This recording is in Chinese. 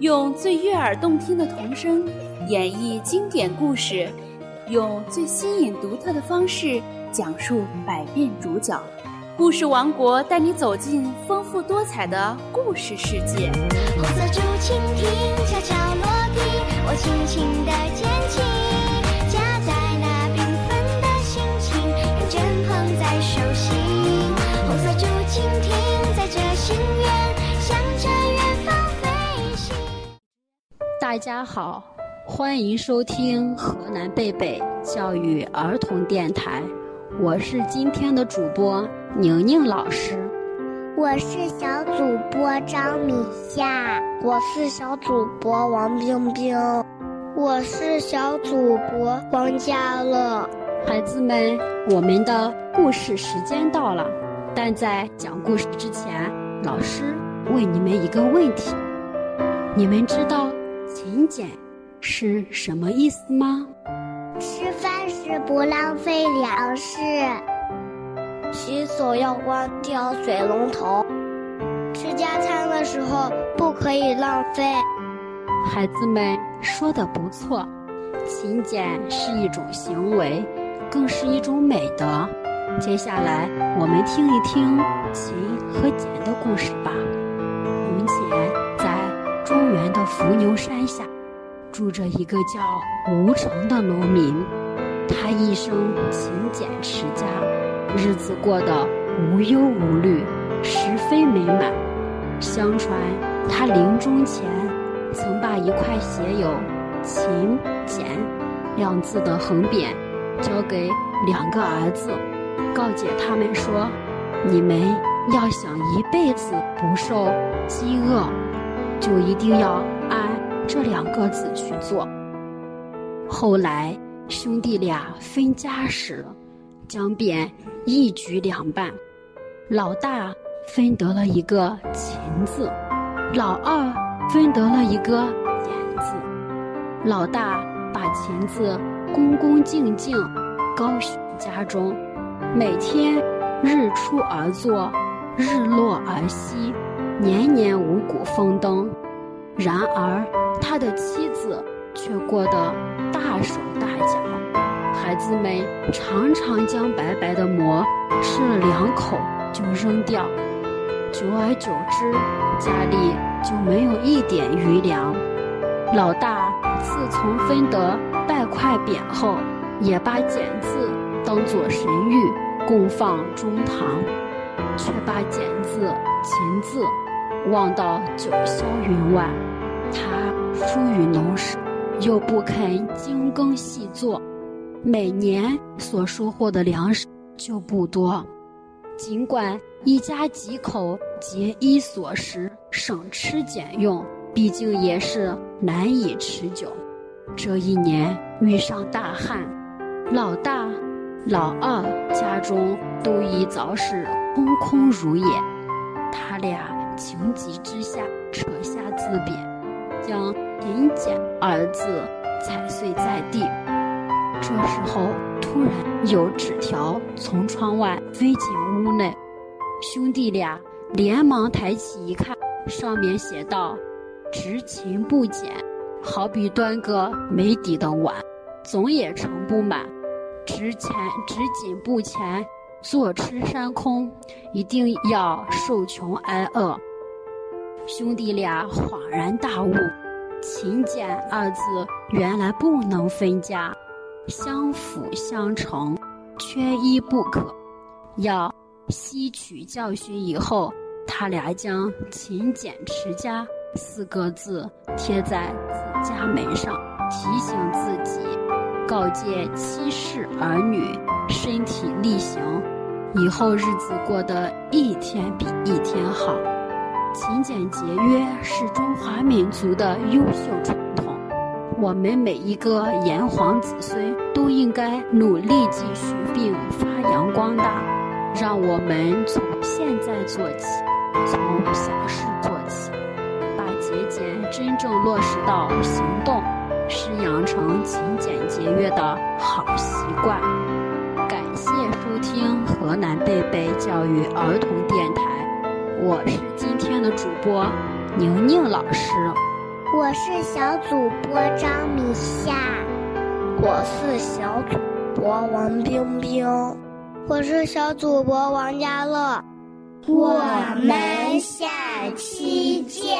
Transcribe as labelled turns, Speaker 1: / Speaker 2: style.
Speaker 1: 用最悦耳动听的童声演绎经典故事，用最新颖独特的方式讲述百变主角。故事王国带你走进丰富多彩的故事世界。
Speaker 2: 红色竹蜻蜓悄悄落地，我轻轻地
Speaker 3: 大家好，欢迎收听河南贝贝教育儿童电台，我是今天的主播宁宁老师。
Speaker 4: 我是小主播张米夏，
Speaker 5: 我是小主播王冰冰，
Speaker 6: 我是小主播王佳乐。
Speaker 3: 孩子们，我们的故事时间到了，但在讲故事之前，老师问你们一个问题：你们知道勤俭是什么意思吗？
Speaker 4: 吃饭时不浪费粮食。
Speaker 5: 洗手要关掉水龙头，
Speaker 6: 吃加餐的时候不可以浪费。
Speaker 3: 孩子们说的不错，勤俭是一种行为，更是一种美德。接下来我们听一听勤和俭的故事吧。伏牛山下，住着一个叫吴成的农民，他一生勤俭持家。日子过得无忧无虑，十分美满。相传他临终前曾把一块写有“勤俭”两字的横匾交给两个儿子，告诫他们说：“你们要想一辈子不受饥饿，就一定要按这两个字去做。”后来兄弟俩分家时，将匾一举两半，老大分得了一个“勤”字，老二分得了一个“俭”字。老大把“勤”字恭恭敬敬高悬家中，每天日出而作，日落而息，年年五谷丰登。然而他的妻子却过得大手大脚。孩子们常常将白白的馍吃了两口就扔掉，久而久之，家里就没有一点余粮。老大自从分得半块匾后，也把“俭”字当作神谕供放中堂，却把“俭”字、“勤”字望到九霄云外。他疏于农事，又不肯精耕细作。每年所收获的粮食就不多，尽管一家几口节衣缩食、省吃俭用，毕竟也是难以持久。这一年遇上大旱，老大、老二家中都已早是空空如也。他俩情急之下扯下字匾，将“勤俭”二字踩碎在地。这时候，突然有纸条从窗外飞进屋内，兄弟俩连忙抬起一看，上面写道：“执勤不俭，好比端个没底的碗，总也盛不满；执钱执紧不钱，坐吃山空，一定要受穷挨饿。”兄弟俩恍然大悟：“勤俭二字原来不能分家。”相辅相成，缺一不可。要吸取教训以后，他俩将“勤俭持家”四个字贴在自家门上，提醒自己，告诫妻室儿女，身体力行，以后日子过得一天比一天好。勤俭节约是中华民族的优秀传统。我们每一个炎黄子孙都应该努力继续并发扬光大。让我们从现在做起，从小事做起，把节俭真正落实到行动，是养成勤俭节约的好习惯。收听河南贝贝教育儿童电台，我是今天的主播宁宁老师。
Speaker 4: 我是小主播张米夏，
Speaker 5: 我是小主播王冰冰，
Speaker 6: 我是小主播王家乐，
Speaker 4: 我们下期见。